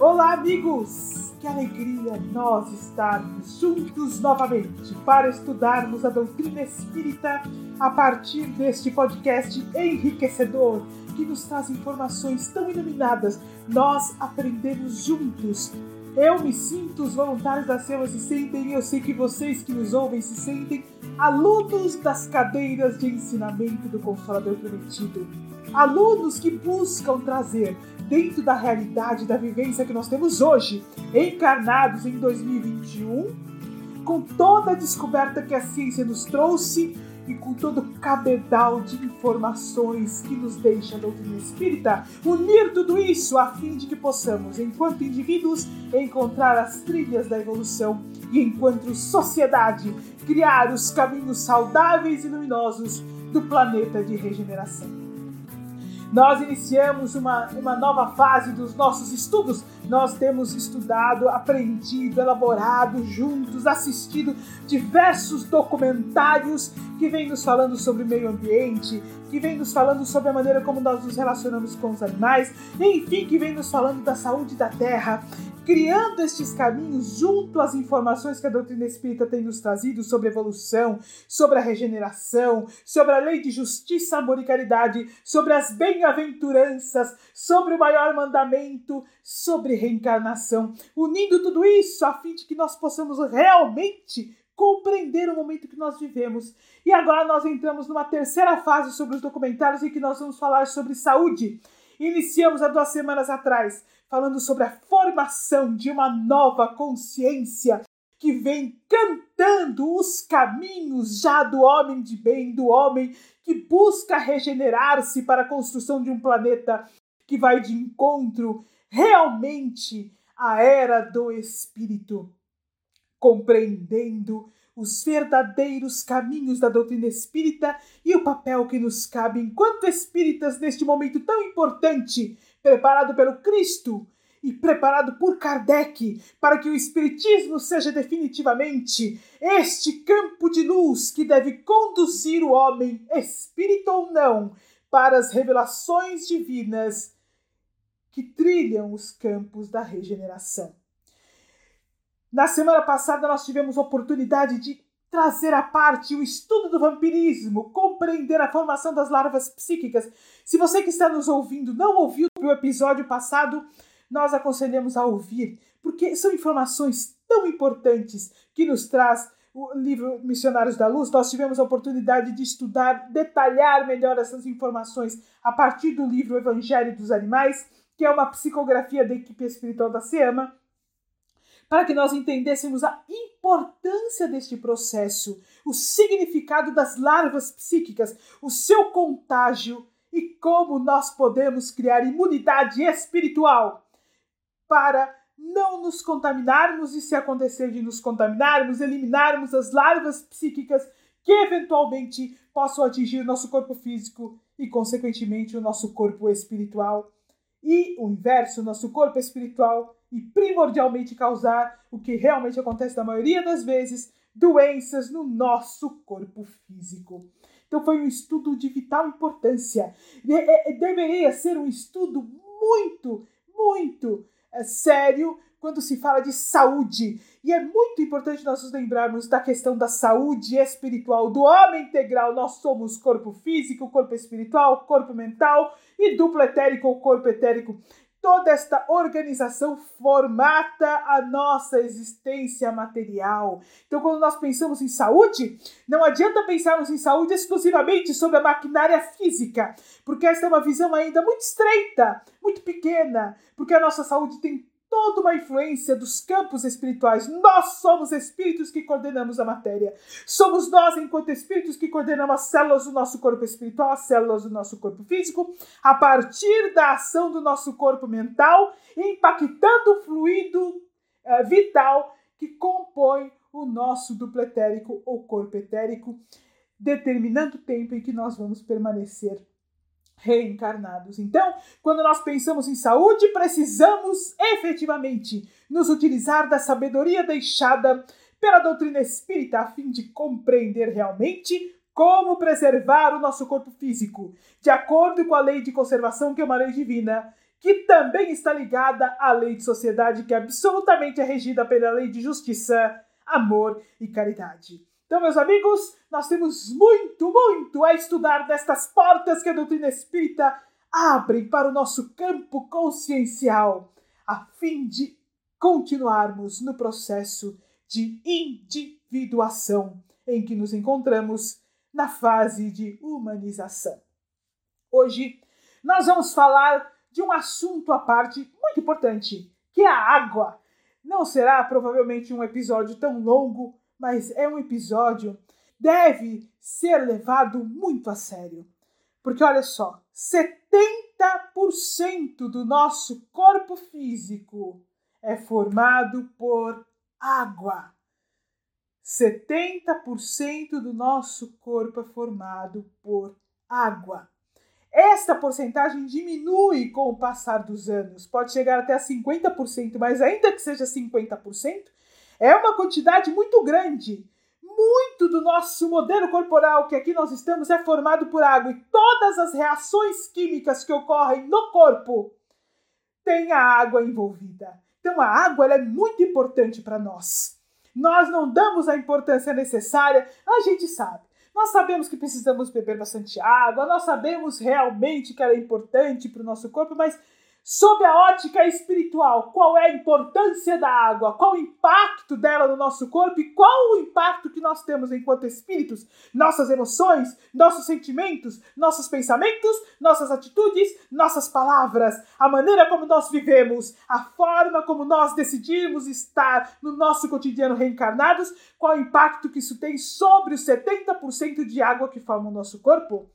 Olá, amigos! Que alegria nós estarmos juntos novamente para estudarmos a doutrina espírita a partir deste podcast enriquecedor que nos traz informações tão iluminadas. Nós aprendemos juntos. Eu me sinto, os voluntários da SEMA se sentem, e eu sei que vocês que nos ouvem se sentem alunos das cadeiras de ensinamento do Consolador Prometido. Alunos que buscam trazer dentro da realidade da vivência que nós temos hoje, encarnados em 2021, com toda a descoberta que a ciência nos trouxe e com todo o cabedal de informações que nos deixa a doutrina espírita, unir tudo isso a fim de que possamos, enquanto indivíduos, encontrar as trilhas da evolução e, enquanto sociedade, criar os caminhos saudáveis e luminosos do planeta de regeneração. Nós iniciamos uma, uma nova fase dos nossos estudos. Nós temos estudado, aprendido, elaborado juntos, assistido diversos documentários que vêm nos falando sobre meio ambiente, que vem nos falando sobre a maneira como nós nos relacionamos com os animais, enfim, que vem nos falando da saúde da terra, criando estes caminhos junto às informações que a doutrina espírita tem nos trazido sobre evolução, sobre a regeneração, sobre a lei de justiça, amor e caridade, sobre as bem-aventuranças, sobre o maior mandamento, sobre reencarnação, unindo tudo isso a fim de que nós possamos realmente compreender o momento que nós vivemos. E agora nós entramos numa terceira fase sobre os documentários em que nós vamos falar sobre saúde. Iniciamos há duas semanas atrás falando sobre a formação de uma nova consciência que vem cantando os caminhos já do homem de bem, do homem que busca regenerar-se para a construção de um planeta que vai de encontro realmente à era do espírito compreendendo os verdadeiros caminhos da doutrina espírita e o papel que nos cabe enquanto espíritas neste momento tão importante, preparado pelo Cristo e preparado por Kardec para que o Espiritismo seja definitivamente este campo de luz que deve conduzir o homem, espírito ou não, para as revelações divinas que trilham os campos da regeneração. Na semana passada nós tivemos oportunidade de trazer à parte o estudo do vampirismo, compreender a formação das larvas psíquicas. Se você que está nos ouvindo não ouviu o episódio passado, nós aconselhamos a ouvir, porque são informações tão importantes que nos traz o livro Missionários da Luz. Nós tivemos a oportunidade de estudar, detalhar melhor essas informações a partir do livro Evangelho dos Animais, que é uma psicografia da equipe espiritual da SEAMA para que nós entendêssemos a importância deste processo, o significado das larvas psíquicas, o seu contágio e como nós podemos criar imunidade espiritual para não nos contaminarmos e, se acontecer de nos contaminarmos, eliminarmos as larvas psíquicas que eventualmente possam atingir nosso corpo físico e, consequentemente, o nosso corpo espiritual. E o inverso, nosso corpo espiritual e primordialmente causar o que realmente acontece na maioria das vezes, doenças no nosso corpo físico. Então foi um estudo de vital importância. Deveria ser um estudo muito, muito é, sério quando se fala de saúde. E é muito importante nós nos lembrarmos da questão da saúde espiritual, do homem integral. Nós somos corpo físico, corpo espiritual, corpo mental e duplo etérico ou corpo etérico toda esta organização formata a nossa existência material. Então, quando nós pensamos em saúde, não adianta pensarmos em saúde exclusivamente sobre a maquinária física, porque esta é uma visão ainda muito estreita, muito pequena, porque a nossa saúde tem toda uma influência dos campos espirituais. Nós somos espíritos que coordenamos a matéria. Somos nós, enquanto espíritos, que coordenamos as células do nosso corpo espiritual, as células do nosso corpo físico, a partir da ação do nosso corpo mental, impactando o fluido eh, vital que compõe o nosso duplo etérico ou corpo etérico, determinando o tempo em que nós vamos permanecer reencarnados. Então, quando nós pensamos em saúde, precisamos efetivamente nos utilizar da sabedoria deixada pela doutrina espírita a fim de compreender realmente como preservar o nosso corpo físico, de acordo com a lei de conservação, que é uma lei divina, que também está ligada à lei de sociedade, que absolutamente é regida pela lei de justiça, amor e caridade. Então, meus amigos, nós temos muito, muito a estudar destas portas que a doutrina espírita abre para o nosso campo consciencial, a fim de continuarmos no processo de individuação em que nos encontramos na fase de humanização. Hoje nós vamos falar de um assunto à parte muito importante, que é a água. Não será provavelmente um episódio tão longo, mas é um episódio deve ser levado muito a sério. Porque olha só, 70% do nosso corpo físico é formado por água. 70% do nosso corpo é formado por água. Esta porcentagem diminui com o passar dos anos, pode chegar até a 50%, mas ainda que seja 50%, é uma quantidade muito grande. Muito do nosso modelo corporal que aqui nós estamos é formado por água e todas as reações químicas que ocorrem no corpo têm a água envolvida. Então a água é muito importante para nós nós não damos a importância necessária, a gente sabe. Nós sabemos que precisamos beber bastante água, nós sabemos realmente que ela é importante para o nosso corpo, mas Sob a ótica espiritual, qual é a importância da água? Qual o impacto dela no nosso corpo e qual o impacto que nós temos enquanto espíritos? Nossas emoções, nossos sentimentos, nossos pensamentos, nossas atitudes, nossas palavras, a maneira como nós vivemos, a forma como nós decidimos estar no nosso cotidiano reencarnados, qual o impacto que isso tem sobre os 70% de água que forma o nosso corpo?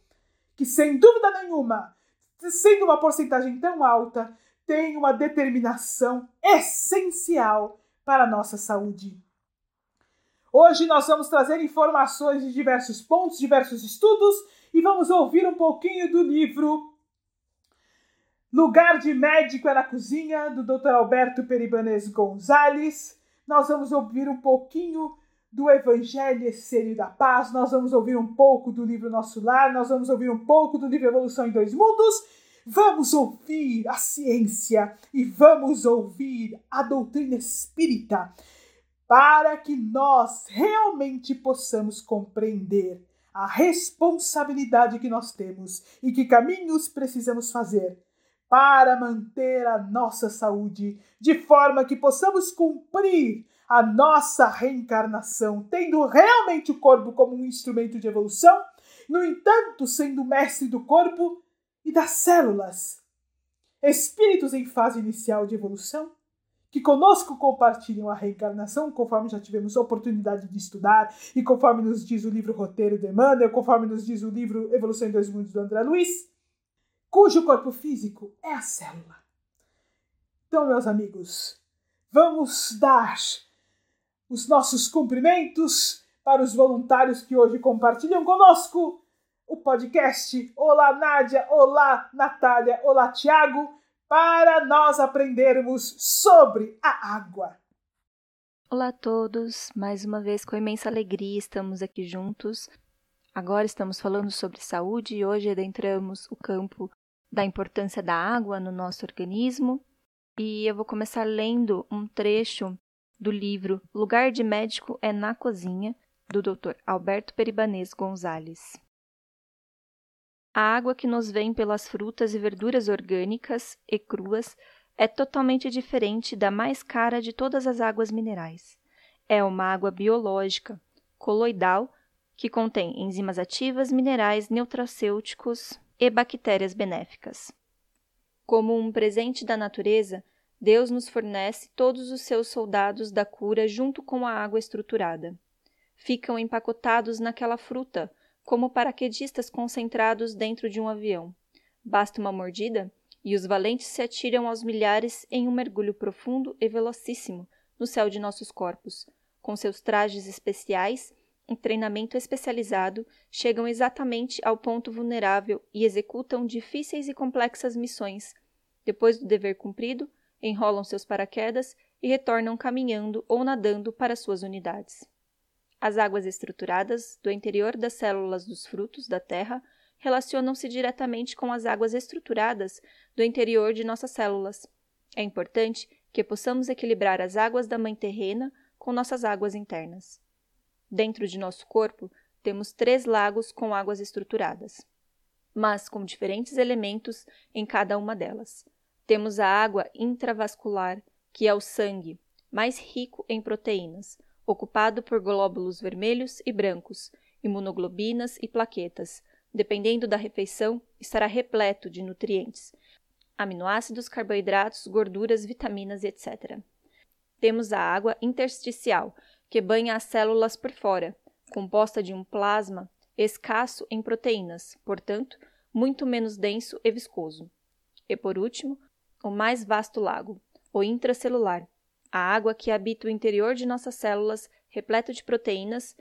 Que sem dúvida nenhuma sendo uma porcentagem tão alta, tem uma determinação essencial para a nossa saúde. Hoje nós vamos trazer informações de diversos pontos, diversos estudos e vamos ouvir um pouquinho do livro Lugar de Médico é na Cozinha, do Dr. Alberto Peribanês Gonzalez. Nós vamos ouvir um pouquinho do Evangelho Essênio da Paz, nós vamos ouvir um pouco do livro Nosso Lar, nós vamos ouvir um pouco do livro Evolução em Dois Mundos, vamos ouvir a ciência e vamos ouvir a doutrina espírita para que nós realmente possamos compreender a responsabilidade que nós temos e que caminhos precisamos fazer para manter a nossa saúde, de forma que possamos cumprir a nossa reencarnação, tendo realmente o corpo como um instrumento de evolução, no entanto, sendo mestre do corpo e das células. Espíritos em fase inicial de evolução, que conosco compartilham a reencarnação, conforme já tivemos oportunidade de estudar, e conforme nos diz o livro Roteiro de Emmanuel, conforme nos diz o livro Evolução em Dois Mundos do André Luiz, cujo corpo físico é a célula. Então, meus amigos, vamos dar os nossos cumprimentos para os voluntários que hoje compartilham conosco o podcast. Olá, Nádia! Olá, Natália! Olá, Tiago! Para nós aprendermos sobre a água. Olá a todos! Mais uma vez, com imensa alegria, estamos aqui juntos. Agora estamos falando sobre saúde e hoje adentramos o campo da importância da água no nosso organismo. E eu vou começar lendo um trecho do livro Lugar de Médico é na Cozinha, do Dr. Alberto Peribanês Gonzalez. A água que nos vem pelas frutas e verduras orgânicas e cruas é totalmente diferente da mais cara de todas as águas minerais. É uma água biológica, coloidal, que contém enzimas ativas, minerais, neutracêuticos e bactérias benéficas. Como um presente da natureza, Deus nos fornece todos os seus soldados da cura junto com a água estruturada. Ficam empacotados naquela fruta, como paraquedistas concentrados dentro de um avião. Basta uma mordida e os valentes se atiram aos milhares em um mergulho profundo e velocíssimo no céu de nossos corpos. Com seus trajes especiais, em treinamento especializado, chegam exatamente ao ponto vulnerável e executam difíceis e complexas missões. Depois do dever cumprido, enrolam seus paraquedas e retornam caminhando ou nadando para suas unidades. As águas estruturadas do interior das células dos frutos da terra relacionam-se diretamente com as águas estruturadas do interior de nossas células. É importante que possamos equilibrar as águas da mãe terrena com nossas águas internas. Dentro de nosso corpo, temos três lagos com águas estruturadas, mas com diferentes elementos em cada uma delas. Temos a água intravascular, que é o sangue, mais rico em proteínas, ocupado por glóbulos vermelhos e brancos, imunoglobinas e plaquetas. Dependendo da refeição, estará repleto de nutrientes, aminoácidos, carboidratos, gorduras, vitaminas, etc. Temos a água intersticial, que banha as células por fora, composta de um plasma escasso em proteínas, portanto, muito menos denso e viscoso. E por último, o mais vasto lago, o intracelular, a água que habita o interior de nossas células, repleto de proteínas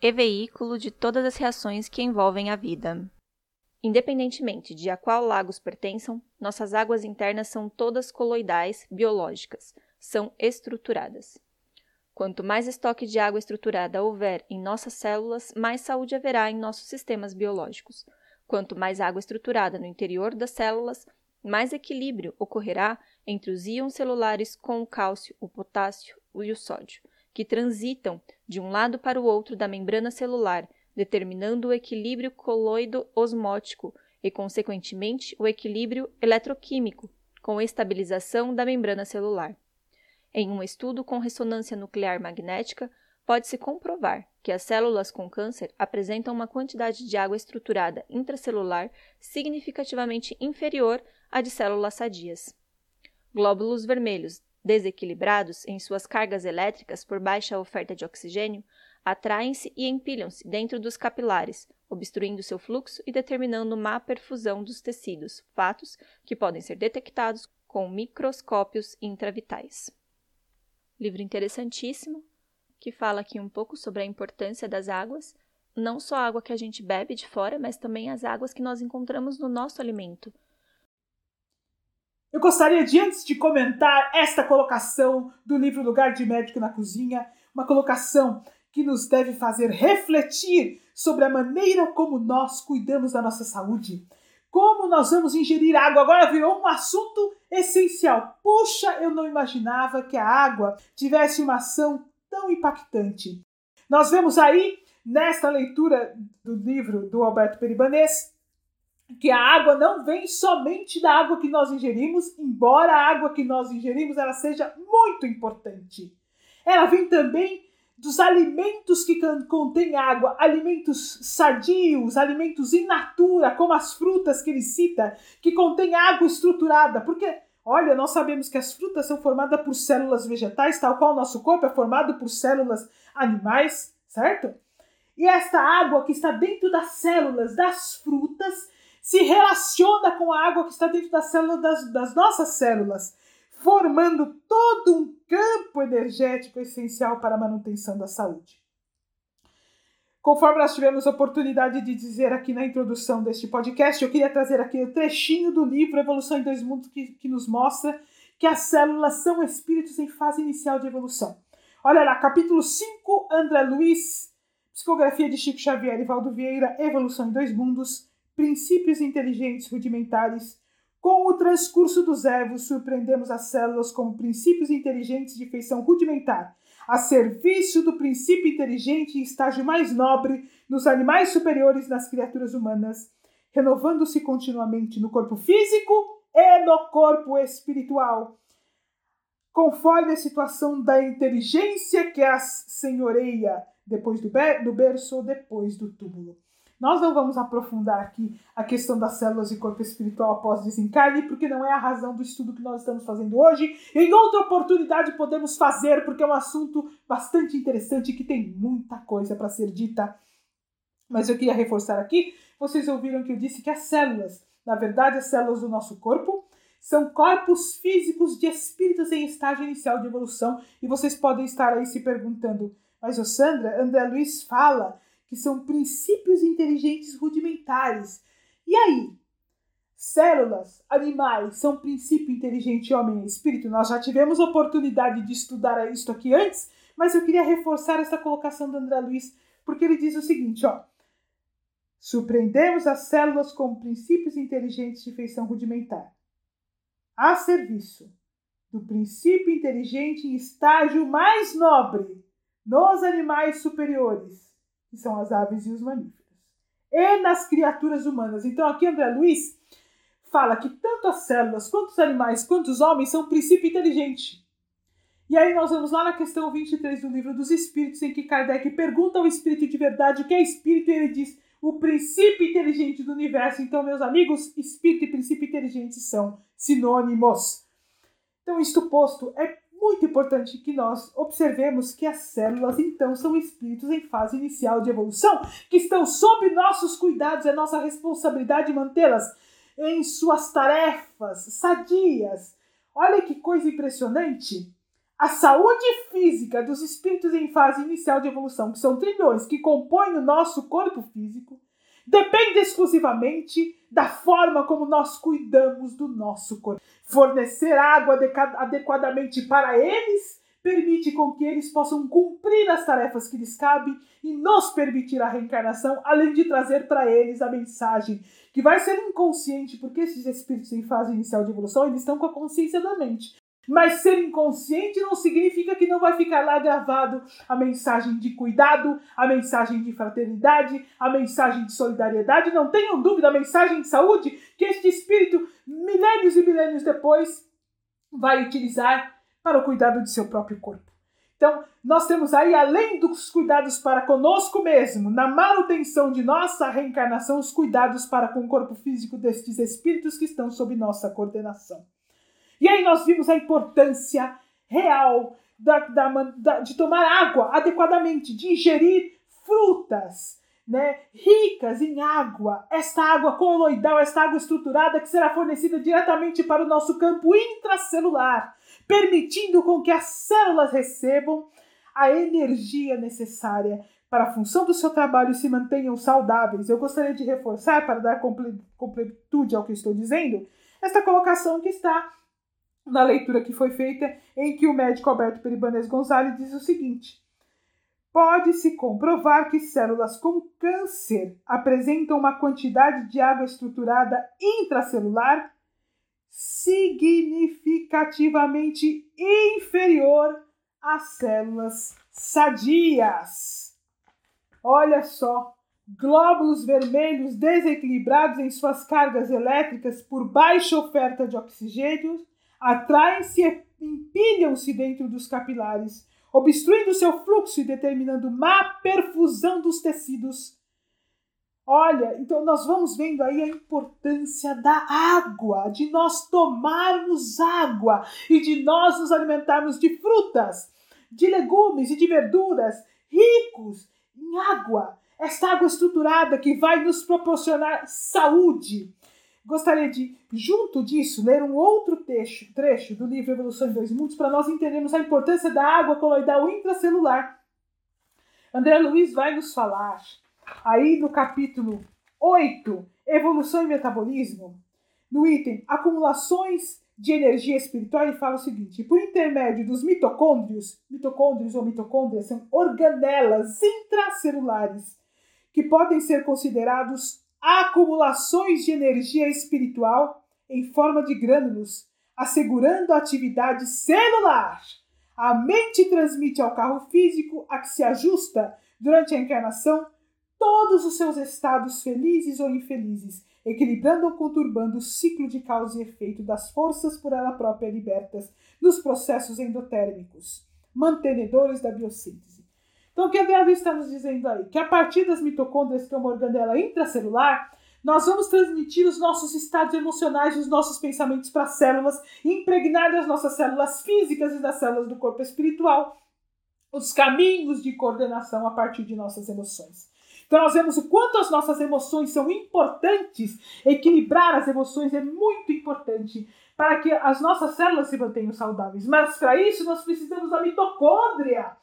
e veículo de todas as reações que envolvem a vida. Independentemente de a qual lagos pertençam, nossas águas internas são todas coloidais biológicas, são estruturadas. Quanto mais estoque de água estruturada houver em nossas células, mais saúde haverá em nossos sistemas biológicos. Quanto mais água estruturada no interior das células, mais equilíbrio ocorrerá entre os íons celulares com o cálcio, o potássio e o sódio, que transitam de um lado para o outro da membrana celular, determinando o equilíbrio coloido-osmótico e, consequentemente, o equilíbrio eletroquímico, com estabilização da membrana celular. Em um estudo com ressonância nuclear magnética, pode-se comprovar que as células com câncer apresentam uma quantidade de água estruturada intracelular significativamente inferior à de células sadias. Glóbulos vermelhos desequilibrados em suas cargas elétricas por baixa oferta de oxigênio atraem-se e empilham-se dentro dos capilares, obstruindo seu fluxo e determinando má perfusão dos tecidos, fatos que podem ser detectados com microscópios intravitais. Livro interessantíssimo, que fala aqui um pouco sobre a importância das águas, não só a água que a gente bebe de fora, mas também as águas que nós encontramos no nosso alimento. Eu gostaria de, antes de comentar esta colocação do livro Lugar de Médico na Cozinha, uma colocação que nos deve fazer refletir sobre a maneira como nós cuidamos da nossa saúde. Como nós vamos ingerir água agora virou um assunto essencial. Puxa, eu não imaginava que a água tivesse uma ação tão impactante. Nós vemos aí, nesta leitura do livro do Alberto Peribanês, que a água não vem somente da água que nós ingerimos, embora a água que nós ingerimos ela seja muito importante. Ela vem também dos alimentos que contêm água, alimentos sadios, alimentos in natura, como as frutas que ele cita, que contêm água estruturada, porque Olha, nós sabemos que as frutas são formadas por células vegetais, tal qual o nosso corpo é formado por células animais, certo? E esta água que está dentro das células das frutas se relaciona com a água que está dentro das células das, das nossas células, formando todo um campo energético essencial para a manutenção da saúde. Conforme nós tivemos oportunidade de dizer aqui na introdução deste podcast, eu queria trazer aqui o um trechinho do livro Evolução em Dois Mundos que, que nos mostra que as células são espíritos em fase inicial de evolução. Olha lá, capítulo 5, André Luiz, Psicografia de Chico Xavier e Valdo Vieira, Evolução em Dois Mundos, princípios inteligentes rudimentares. Com o transcurso dos evos, surpreendemos as células como princípios inteligentes de feição rudimentar, a serviço do princípio inteligente em estágio mais nobre nos animais superiores nas criaturas humanas, renovando-se continuamente no corpo físico e no corpo espiritual, conforme a situação da inteligência que as senhoreia depois do, berço ou depois do túmulo. Nós não vamos aprofundar aqui a questão das células e corpo espiritual após desencarne, porque não é a razão do estudo que nós estamos fazendo hoje. Em outra oportunidade podemos fazer, porque é um assunto bastante interessante que tem muita coisa para ser dita. Mas eu queria reforçar aqui, vocês ouviram que eu disse que as células, na verdade, as células do nosso corpo, são corpos físicos de espíritos em estágio inicial de evolução. E vocês podem estar aí se perguntando, mas o Sandra, André Luiz fala que são princípios inteligentes rudimentares. E aí? Células, animais, são princípio inteligente homem e espírito? Nós já tivemos oportunidade de estudar isso aqui antes, mas eu queria reforçar essa colocação do André Luiz, porque ele diz o seguinte, ó. Surpreendemos as células com princípios inteligentes de feição rudimentar. A serviço do princípio inteligente em estágio mais nobre nos animais superiores, que são as aves e os mamíferos, e nas criaturas humanas. Então, aqui André Luiz fala que tanto as células, quanto os animais, quanto os homens são princípio inteligente. E aí nós vamos lá na questão 23 do livro dos Espíritos, em que Kardec pergunta ao Espírito de verdade o que é Espírito, e ele diz o princípio inteligente do universo. Então, meus amigos, Espírito e princípio inteligente são sinônimos. Então, isto posto, é muito importante que nós observemos que as células, então, são espíritos em fase inicial de evolução, que estão sob nossos cuidados, é nossa responsabilidade mantê-las em suas tarefas sadias. Olha que coisa impressionante! A saúde física dos espíritos em fase inicial de evolução, que são trilhões que compõem o nosso corpo físico, depende exclusivamente da forma como nós cuidamos do nosso corpo. Fornecer água adequadamente para eles permite com que eles possam cumprir as tarefas que lhes cabem e nos permitir a reencarnação, além de trazer para eles a mensagem que vai ser inconsciente, porque esses espíritos em fase inicial de evolução eles estão com a consciência da mente. Mas ser inconsciente não significa que não vai ficar lá gravado a mensagem de cuidado, a mensagem de fraternidade, a mensagem de solidariedade. Não tenham dúvida, a mensagem de saúde que este espírito, milênios e milênios depois, vai utilizar para o cuidado de seu próprio corpo. Então, nós temos aí, além dos cuidados para conosco mesmo, na manutenção de nossa reencarnação, os cuidados para com o corpo físico destes espíritos que estão sob nossa coordenação. E aí nós vimos a importância real da, da, da, de tomar água adequadamente, de ingerir frutas né, ricas em água, esta água coloidal, esta água estruturada que será fornecida diretamente para o nosso campo intracelular, permitindo com que as células recebam a energia necessária para a função do seu trabalho e se mantenham saudáveis. Eu gostaria de reforçar, para dar completude ao que estou dizendo, esta colocação que está na leitura que foi feita, em que o médico Alberto Peribanês Gonzalez diz o seguinte: Pode-se comprovar que células com câncer apresentam uma quantidade de água estruturada intracelular significativamente inferior às células sadias. Olha só, glóbulos vermelhos desequilibrados em suas cargas elétricas por baixa oferta de oxigênio atraem-se e empilham-se dentro dos capilares, obstruindo seu fluxo e determinando má perfusão dos tecidos. Olha, então nós vamos vendo aí a importância da água, de nós tomarmos água e de nós nos alimentarmos de frutas, de legumes e de verduras ricos em água. Esta água estruturada que vai nos proporcionar saúde, Gostaria de, junto disso, ler um outro trecho, trecho do livro Evolução em Dois Mundos para nós entendermos a importância da água coloidal intracelular. André Luiz vai nos falar, aí no capítulo 8, Evolução e Metabolismo, no item Acumulações de energia espiritual, ele fala o seguinte: por intermédio dos mitocôndrios, mitocôndrios ou mitocôndrias são organelas intracelulares que podem ser considerados acumulações de energia espiritual em forma de grânulos, assegurando a atividade celular. A mente transmite ao carro físico a que se ajusta durante a encarnação todos os seus estados felizes ou infelizes, equilibrando ou conturbando o ciclo de causa e efeito das forças por ela própria libertas nos processos endotérmicos, mantenedores da biossíntese. Então, o que a Gabi está nos dizendo aí? Que a partir das mitocôndrias, que é uma organela intracelular, nós vamos transmitir os nossos estados emocionais e os nossos pensamentos para as células, impregnar das nossas células físicas e das células do corpo espiritual os caminhos de coordenação a partir de nossas emoções. Então, nós vemos o quanto as nossas emoções são importantes, equilibrar as emoções é muito importante para que as nossas células se mantenham saudáveis. Mas, para isso, nós precisamos da mitocôndria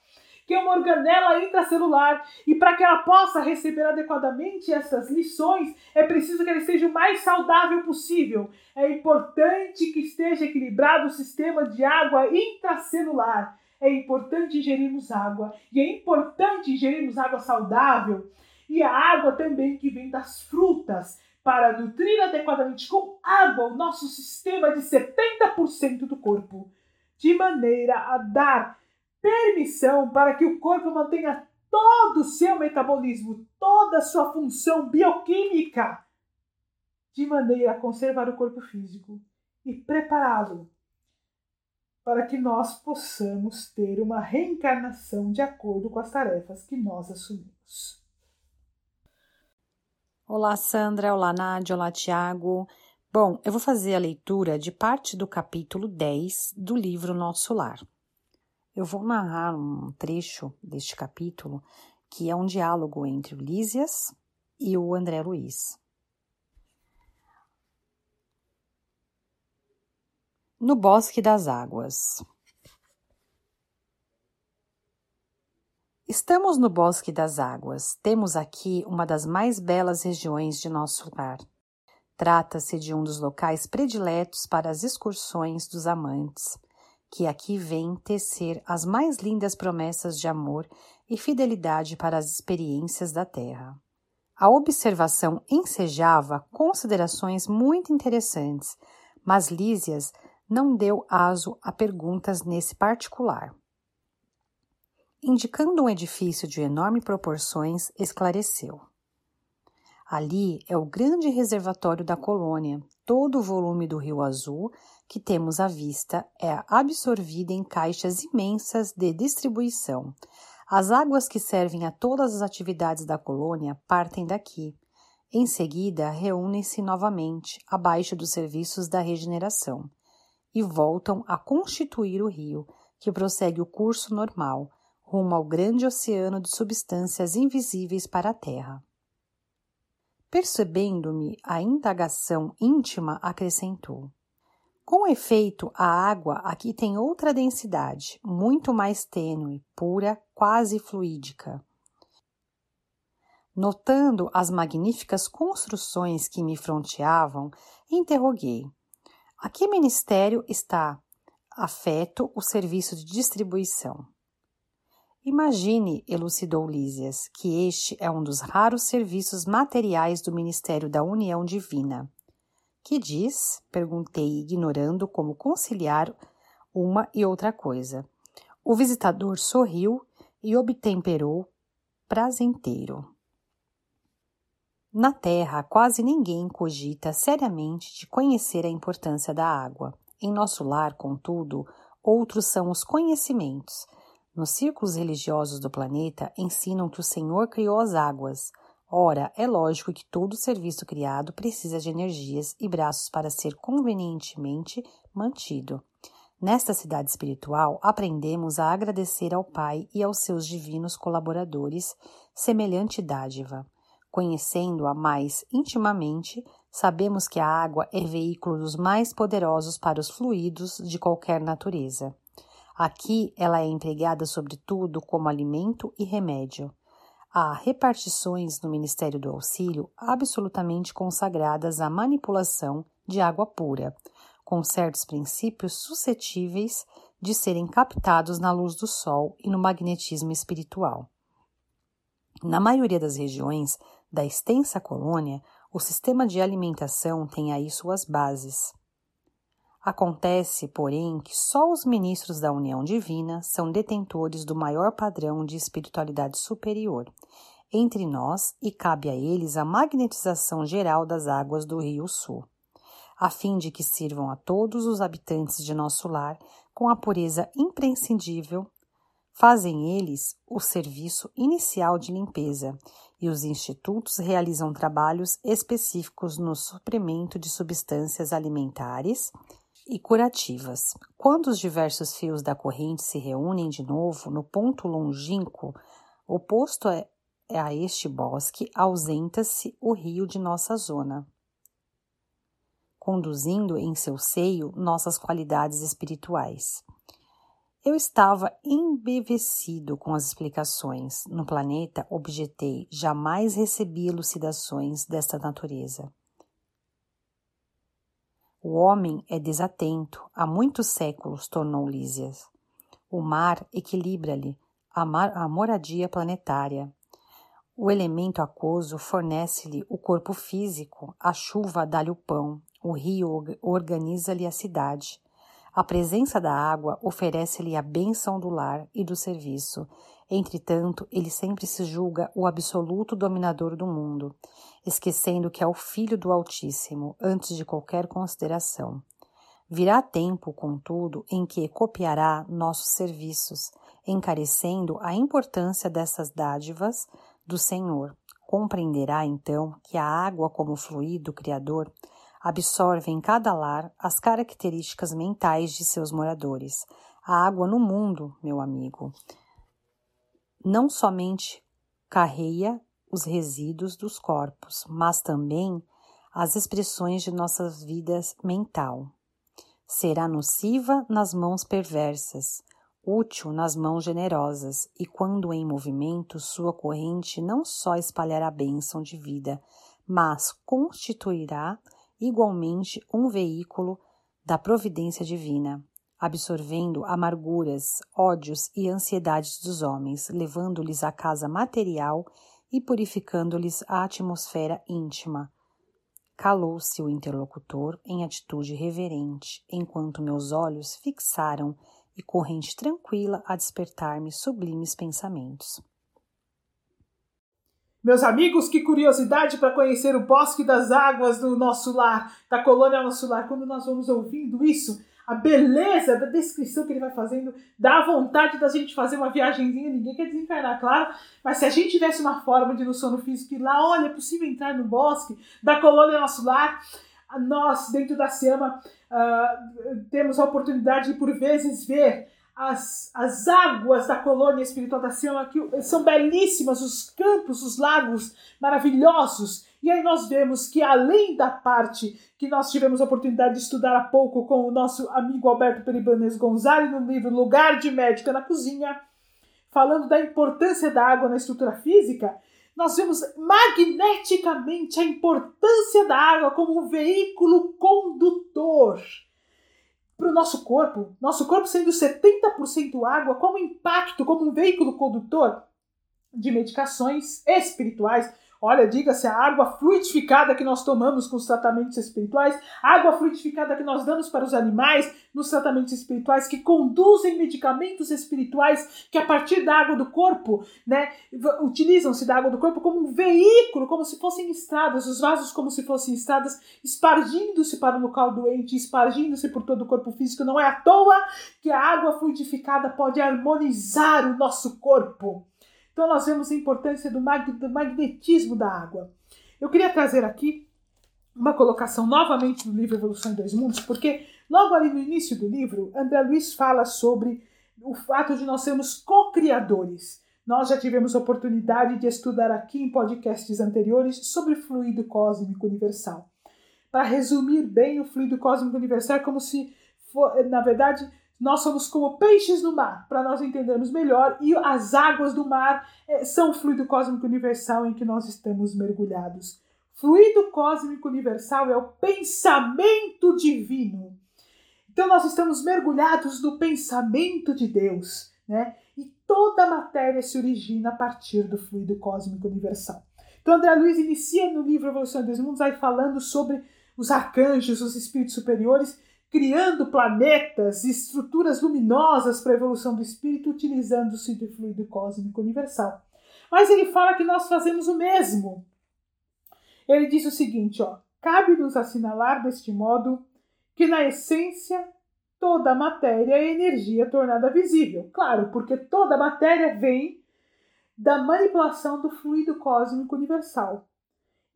que uma organela intracelular, e para que ela possa receber adequadamente essas lições, é preciso que ela seja o mais saudável possível. É importante que esteja equilibrado o sistema de água intracelular. É importante ingerirmos água, e é importante ingerirmos água saudável. e a água também que vem das frutas, para nutrir adequadamente com água o nosso sistema de 70% do corpo, de maneira a dar permissão para que o corpo mantenha todo o seu metabolismo, toda a sua função bioquímica, de maneira a conservar o corpo físico e prepará-lo para que nós possamos ter uma reencarnação de acordo com as tarefas que nós assumimos. Olá, Sandra. Olá, Nádia. Olá, Tiago. Bom, eu vou fazer a leitura de parte do capítulo 10 do livro Nosso Lar. Eu vou narrar um trecho deste capítulo que é um diálogo entre o Lísias e o André Luiz. No Bosque das Águas. Estamos no Bosque das Águas. Temos aqui uma das mais belas regiões de nosso lar. Trata-se de um dos locais prediletos para as excursões dos amantes, que aqui vêm tecer as mais lindas promessas de amor e fidelidade para as experiências da terra. A observação ensejava considerações muito interessantes, mas Lísias não deu aso a perguntas nesse particular. Indicando um edifício de enormes proporções, esclareceu. Ali é o grande reservatório da colônia. Todo o volume do Rio Azul que temos à vista é absorvido em caixas imensas de distribuição. As águas que servem a todas as atividades da colônia partem daqui. Em seguida, reúnem-se novamente abaixo dos serviços da regeneração e voltam a constituir o rio, que prossegue o curso normal, rumo ao grande oceano de substâncias invisíveis para a Terra. Percebendo-me a indagação íntima, acrescentou: Com efeito, a água aqui tem outra densidade, muito mais tênue, pura, quase fluídica. Notando as magníficas construções que me fronteavam, interroguei: a que ministério está afeto o serviço de distribuição? Imagine, elucidou Lísias, que este é um dos raros serviços materiais do Ministério da União Divina. Que diz? Perguntei, ignorando como conciliar uma e outra coisa. O visitador sorriu e obtemperou prazenteiro. Na Terra, quase ninguém cogita seriamente de conhecer a importância da água. Em nosso lar, contudo, outros são os conhecimentos. Nos círculos religiosos do planeta, ensinam que o Senhor criou as águas. Ora, é lógico que todo serviço criado precisa de energias e braços para ser convenientemente mantido. Nesta cidade espiritual, aprendemos a agradecer ao Pai e aos seus divinos colaboradores semelhante dádiva. Conhecendo-a mais intimamente, sabemos que a água é veículo dos mais poderosos para os fluidos de qualquer natureza. Aqui ela é empregada sobretudo como alimento e remédio. Há repartições no Ministério do Auxílio absolutamente consagradas à manipulação de água pura, com certos princípios suscetíveis de serem captados na luz do sol e no magnetismo espiritual. Na maioria das regiões da extensa colônia, o sistema de alimentação tem aí suas bases. Acontece, porém, que só os ministros da União Divina são detentores do maior padrão de espiritualidade superior. Entre nós e cabe a eles a magnetização geral das águas do Rio Sul, a fim de que sirvam a todos os habitantes de nosso lar com a pureza imprescindível Fazem eles o serviço inicial de limpeza e os institutos realizam trabalhos específicos no suprimento de substâncias alimentares e curativas. Quando os diversos fios da corrente se reúnem de novo no ponto longínquo oposto a este bosque, ausenta-se o rio de nossa zona, conduzindo em seu seio nossas qualidades espirituais. Eu estava embevecido com as explicações. No planeta, objetei, jamais recebi elucidações desta natureza. O homem é desatento, há muitos séculos, tornou Lísias. O mar equilibra-lhe a, a moradia planetária. O elemento aquoso fornece-lhe o corpo físico, a chuva dá-lhe o pão, o rio organiza-lhe a cidade. A presença da água oferece-lhe a bênção do lar e do serviço. Entretanto, ele sempre se julga o absoluto dominador do mundo, esquecendo que é o Filho do Altíssimo antes de qualquer consideração. Virá tempo, contudo, em que copiará nossos serviços, encarecendo a importância dessas dádivas do Senhor. Compreenderá então que a água, como fluido criador, absorve em cada lar as características mentais de seus moradores. A água no mundo, meu amigo, não somente carreia os resíduos dos corpos, mas também as expressões de nossas vidas mental. Será nociva nas mãos perversas, útil nas mãos generosas, e quando em movimento, sua corrente não só espalhará bênção de vida, mas constituirá igualmente um veículo da providência divina, absorvendo amarguras, ódios e ansiedades dos homens, levando-lhes a casa material e purificando-lhes a atmosfera íntima. Calou-se o interlocutor em atitude reverente, enquanto meus olhos fixaram e corrente tranquila a despertar-me sublimes pensamentos. Meus amigos, que curiosidade para conhecer o bosque das águas do nosso lar, da colônia nosso lar. Quando nós vamos ouvindo isso, a beleza da descrição que ele vai fazendo, dá vontade da gente fazer uma viagemzinha, ninguém quer desencarnar, claro, mas se a gente tivesse uma forma de no sono físico ir lá, olha, é possível entrar no bosque da colônia nosso lar, nós, dentro da SEMA, uh, temos a oportunidade de, por vezes, ver as, as águas da colônia espiritual da Sião que são belíssimas, os campos, os lagos maravilhosos. E aí nós vemos que além da parte que nós tivemos a oportunidade de estudar há pouco com o nosso amigo Alberto Peribanes Gonzalez no livro Lugar de Médica na Cozinha, falando da importância da água na estrutura física, nós vemos magneticamente a importância da água como um veículo condutor para o nosso corpo, nosso corpo sendo 70% água, como impacto, como um veículo condutor de medicações espirituais, Olha, diga-se a água fluidificada que nós tomamos com os tratamentos espirituais, água fluidificada que nós damos para os animais nos tratamentos espirituais, que conduzem medicamentos espirituais que a partir da água do corpo, né, utilizam-se da água do corpo como um veículo, como se fossem estradas, os vasos como se fossem estradas, espargindo-se para o local doente, espargindo-se por todo o corpo físico. Não é à toa que a água fluidificada pode harmonizar o nosso corpo. Então nós vemos a importância do, mag do magnetismo da água. Eu queria trazer aqui uma colocação novamente do livro Evolução em Dois Mundos, porque logo ali no início do livro, André Luiz fala sobre o fato de nós sermos co-criadores. Nós já tivemos oportunidade de estudar aqui em podcasts anteriores sobre fluido cósmico universal. Para resumir bem, o fluido cósmico universal é como se, for, na verdade, nós somos como peixes no mar, para nós entendermos melhor, e as águas do mar é, são o fluido cósmico universal em que nós estamos mergulhados. Fluido cósmico universal é o pensamento divino. Então nós estamos mergulhados no pensamento de Deus, né? E toda a matéria se origina a partir do fluido cósmico universal. Então André Luiz inicia no livro Evolução dos Mundos aí falando sobre os arcanjos, os espíritos superiores, criando planetas e estruturas luminosas para a evolução do espírito, utilizando-se do fluido cósmico universal. Mas ele fala que nós fazemos o mesmo. Ele diz o seguinte: ó, cabe-nos assinalar deste modo que, na essência, toda a matéria é energia tornada visível. Claro, porque toda a matéria vem da manipulação do fluido cósmico universal.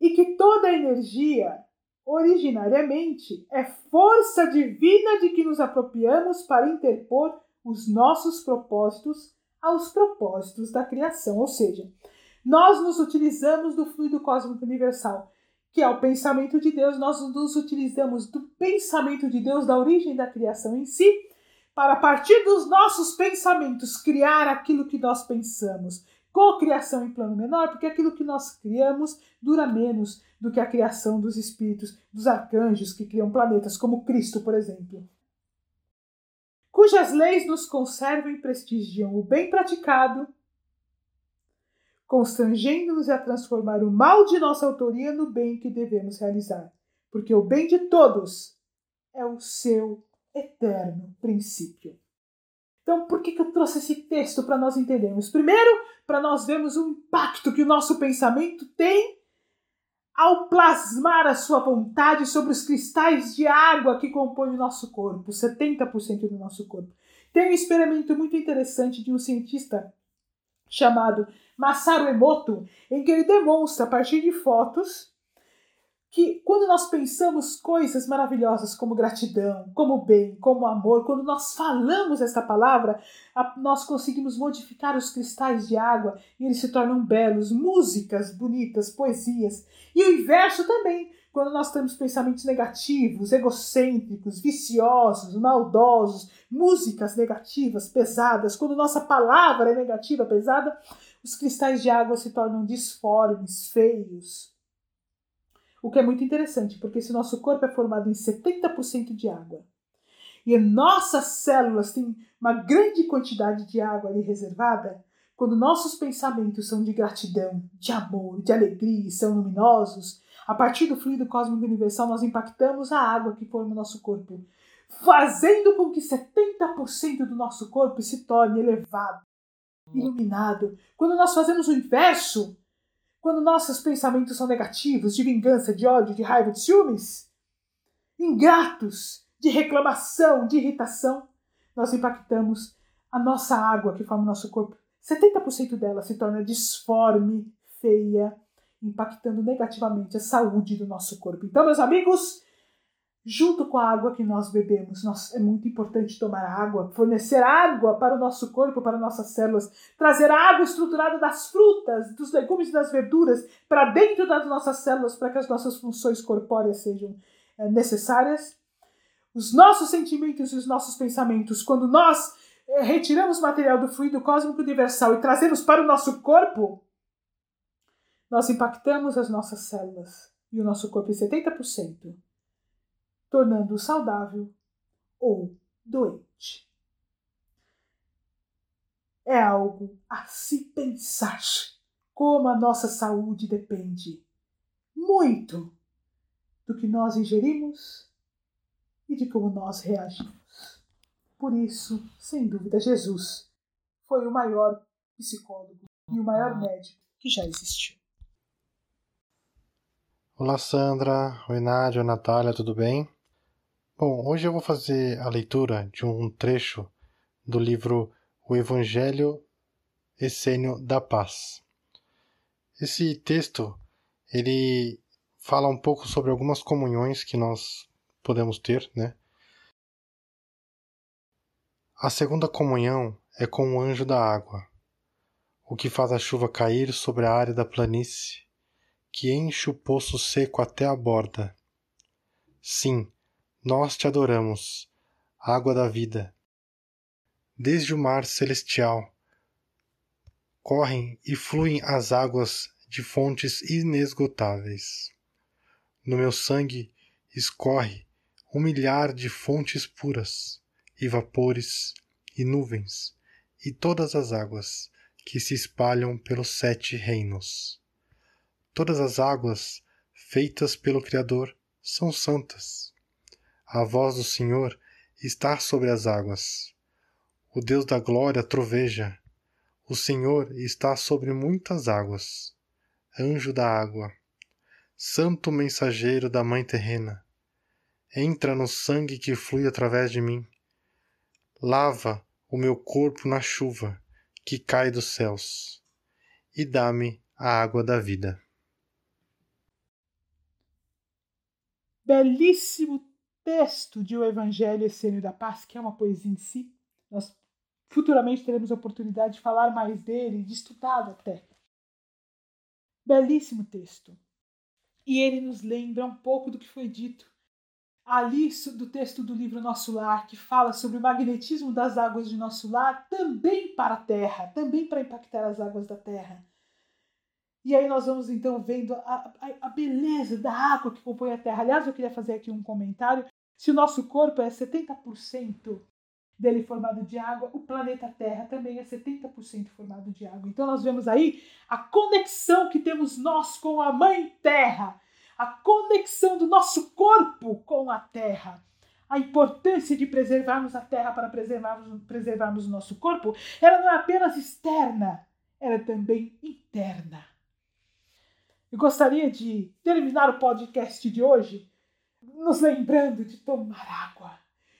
E que toda a energia originariamente é força divina de que nos apropriamos para interpor os nossos propósitos aos propósitos da criação, ou seja, nós nos utilizamos do fluido cósmico universal, que é o pensamento de Deus, nós nos utilizamos do pensamento de Deus, da origem da criação em si, para a partir dos nossos pensamentos criar aquilo que nós pensamos, cocriação em plano menor, porque aquilo que nós criamos dura menos do que a criação dos espíritos, dos arcanjos que criam planetas, como Cristo, por exemplo. Cujas leis nos conservam e prestigiam o bem praticado, constrangendo-nos a transformar o mal de nossa autoria no bem que devemos realizar, porque o bem de todos é o seu eterno princípio. Então, por que, que eu trouxe esse texto para nós entendermos? Primeiro, para nós vermos o impacto que o nosso pensamento tem ao plasmar a sua vontade sobre os cristais de água que compõem o nosso corpo, 70% do nosso corpo. Tem um experimento muito interessante de um cientista chamado Masaru Emoto, em que ele demonstra, a partir de fotos, que quando nós pensamos coisas maravilhosas como gratidão, como bem, como amor, quando nós falamos esta palavra, nós conseguimos modificar os cristais de água e eles se tornam belos, músicas bonitas, poesias. E o inverso também, quando nós temos pensamentos negativos, egocêntricos, viciosos, maldosos, músicas negativas, pesadas, quando nossa palavra é negativa, pesada, os cristais de água se tornam disformes, feios, o que é muito interessante, porque se nosso corpo é formado em 70% de água e nossas células têm uma grande quantidade de água ali reservada, quando nossos pensamentos são de gratidão, de amor, de alegria, são luminosos, a partir do fluido cósmico universal nós impactamos a água que forma o nosso corpo, fazendo com que 70% do nosso corpo se torne elevado, iluminado. Quando nós fazemos o inverso, quando nossos pensamentos são negativos, de vingança, de ódio, de raiva, de ciúmes, ingratos, de reclamação, de irritação, nós impactamos a nossa água que forma o nosso corpo. 70% dela se torna disforme, feia, impactando negativamente a saúde do nosso corpo. Então, meus amigos, junto com a água que nós bebemos. Nós, é muito importante tomar água, fornecer água para o nosso corpo, para nossas células, trazer água estruturada das frutas, dos legumes e das verduras para dentro das nossas células, para que as nossas funções corpóreas sejam é, necessárias. Os nossos sentimentos e os nossos pensamentos, quando nós é, retiramos material do fluido cósmico universal e trazemos para o nosso corpo, nós impactamos as nossas células e o nosso corpo em 70% tornando-o saudável ou doente. É algo a se pensar como a nossa saúde depende muito do que nós ingerimos e de como nós reagimos. Por isso, sem dúvida, Jesus foi o maior psicólogo e o maior médico que já existiu. Olá, Sandra. Oi, Nádia. Natália, tudo bem? Bom, hoje eu vou fazer a leitura de um trecho do livro O Evangelho Essênio da Paz. Esse texto ele fala um pouco sobre algumas comunhões que nós podemos ter, né? A segunda comunhão é com o anjo da água, o que faz a chuva cair sobre a área da planície, que enche o poço seco até a borda. Sim, nós te adoramos, água da vida. Desde o mar celestial correm e fluem as águas de fontes inesgotáveis. No meu sangue escorre um milhar de fontes puras, e vapores, e nuvens, e todas as águas que se espalham pelos sete reinos. Todas as águas feitas pelo Criador são santas a voz do Senhor está sobre as águas. O Deus da glória troveja. O Senhor está sobre muitas águas. Anjo da água, santo mensageiro da Mãe terrena, entra no sangue que flui através de mim. Lava o meu corpo na chuva que cai dos céus e dá-me a água da vida. Belíssimo texto de O Evangelho Essênio da Paz, que é uma poesia em si. Nós futuramente teremos a oportunidade de falar mais dele, de estudá-lo até. Belíssimo texto. E ele nos lembra um pouco do que foi dito ali do texto do livro Nosso Lar, que fala sobre o magnetismo das águas de nosso lar, também para a Terra, também para impactar as águas da Terra. E aí nós vamos então vendo a, a, a, beleza da água que compõe a Terra. Aliás, eu queria fazer aqui um comentário. Se o nosso corpo é 70% dele formado de água, o planeta Terra também é 70% formado de água. Então nós vemos aí a conexão que temos nós com a Mãe Terra, a conexão do nosso corpo com a Terra. A importância de preservarmos a terra para preservarmos, preservarmos o nosso corpo, ela não é apenas externa, ela é também interna. Eu gostaria de terminar o podcast de hoje nos lembrando de tomar água,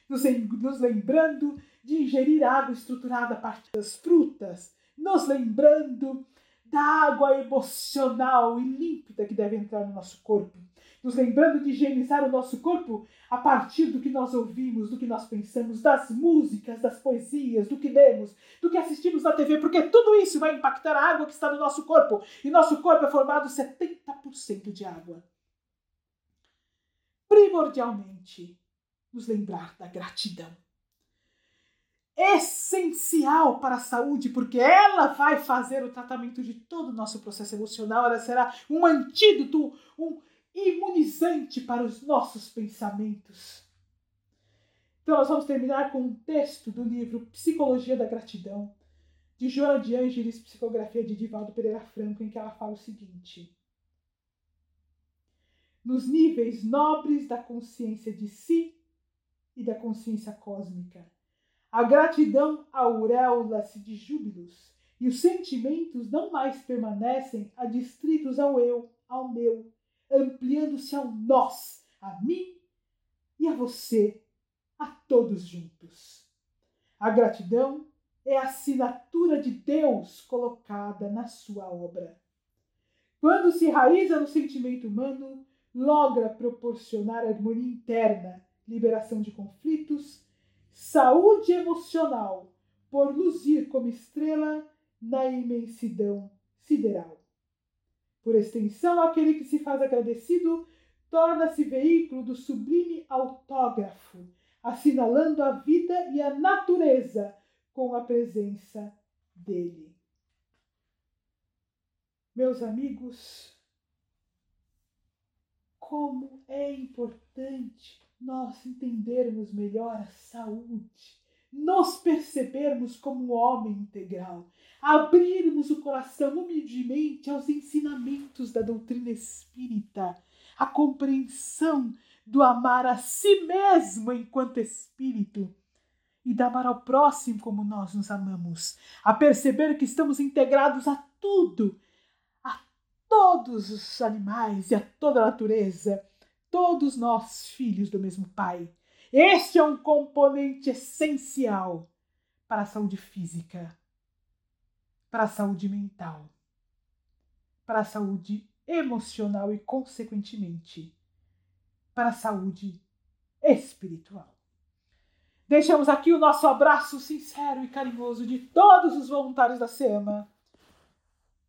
nos, nos lembrando de ingerir água estruturada a partir das frutas, nos lembrando da água emocional e límpida que deve entrar no nosso corpo, nos lembrando de higienizar o nosso corpo a partir do que nós ouvimos, do que nós pensamos, das músicas, das poesias, do que lemos, do que assistimos na TV, porque tudo isso vai impactar a água que está no nosso corpo. E nosso corpo é formado 70% de água. Primordialmente, nos lembrar da gratidão. Essencial para a saúde, porque ela vai fazer o tratamento de todo o nosso processo emocional, ela será um antídoto, um imunizante para os nossos pensamentos. Então, nós vamos terminar com um texto do livro Psicologia da Gratidão, de Joana de Ângeles, psicografia de Divaldo Pereira Franco, em que ela fala o seguinte: Nos níveis nobres da consciência de si e da consciência cósmica, a gratidão auréola-se de júbilos e os sentimentos não mais permanecem adstritos ao eu, ao meu, ampliando-se ao nós, a mim e a você, a todos juntos. A gratidão é a assinatura de Deus colocada na sua obra. Quando se raiza no sentimento humano, logra proporcionar harmonia interna, liberação de conflitos, saúde emocional, por luzir como estrela na imensidão sideral. Por extensão, aquele que se faz agradecido torna-se veículo do sublime autógrafo, assinalando a vida e a natureza com a presença dele. Meus amigos, como é importante nós entendermos melhor a saúde, nos percebermos como um homem integral, abrirmos o coração humildemente aos ensinamentos da doutrina espírita, a compreensão do amar a si mesmo enquanto espírito e de amar ao próximo como nós nos amamos, a perceber que estamos integrados a tudo, todos os animais e a toda a natureza, todos nós filhos do mesmo Pai. Este é um componente essencial para a saúde física para a saúde mental, para a saúde emocional e, consequentemente, para a saúde espiritual. Deixamos aqui o nosso abraço sincero e carinhoso de todos os voluntários da SEMA.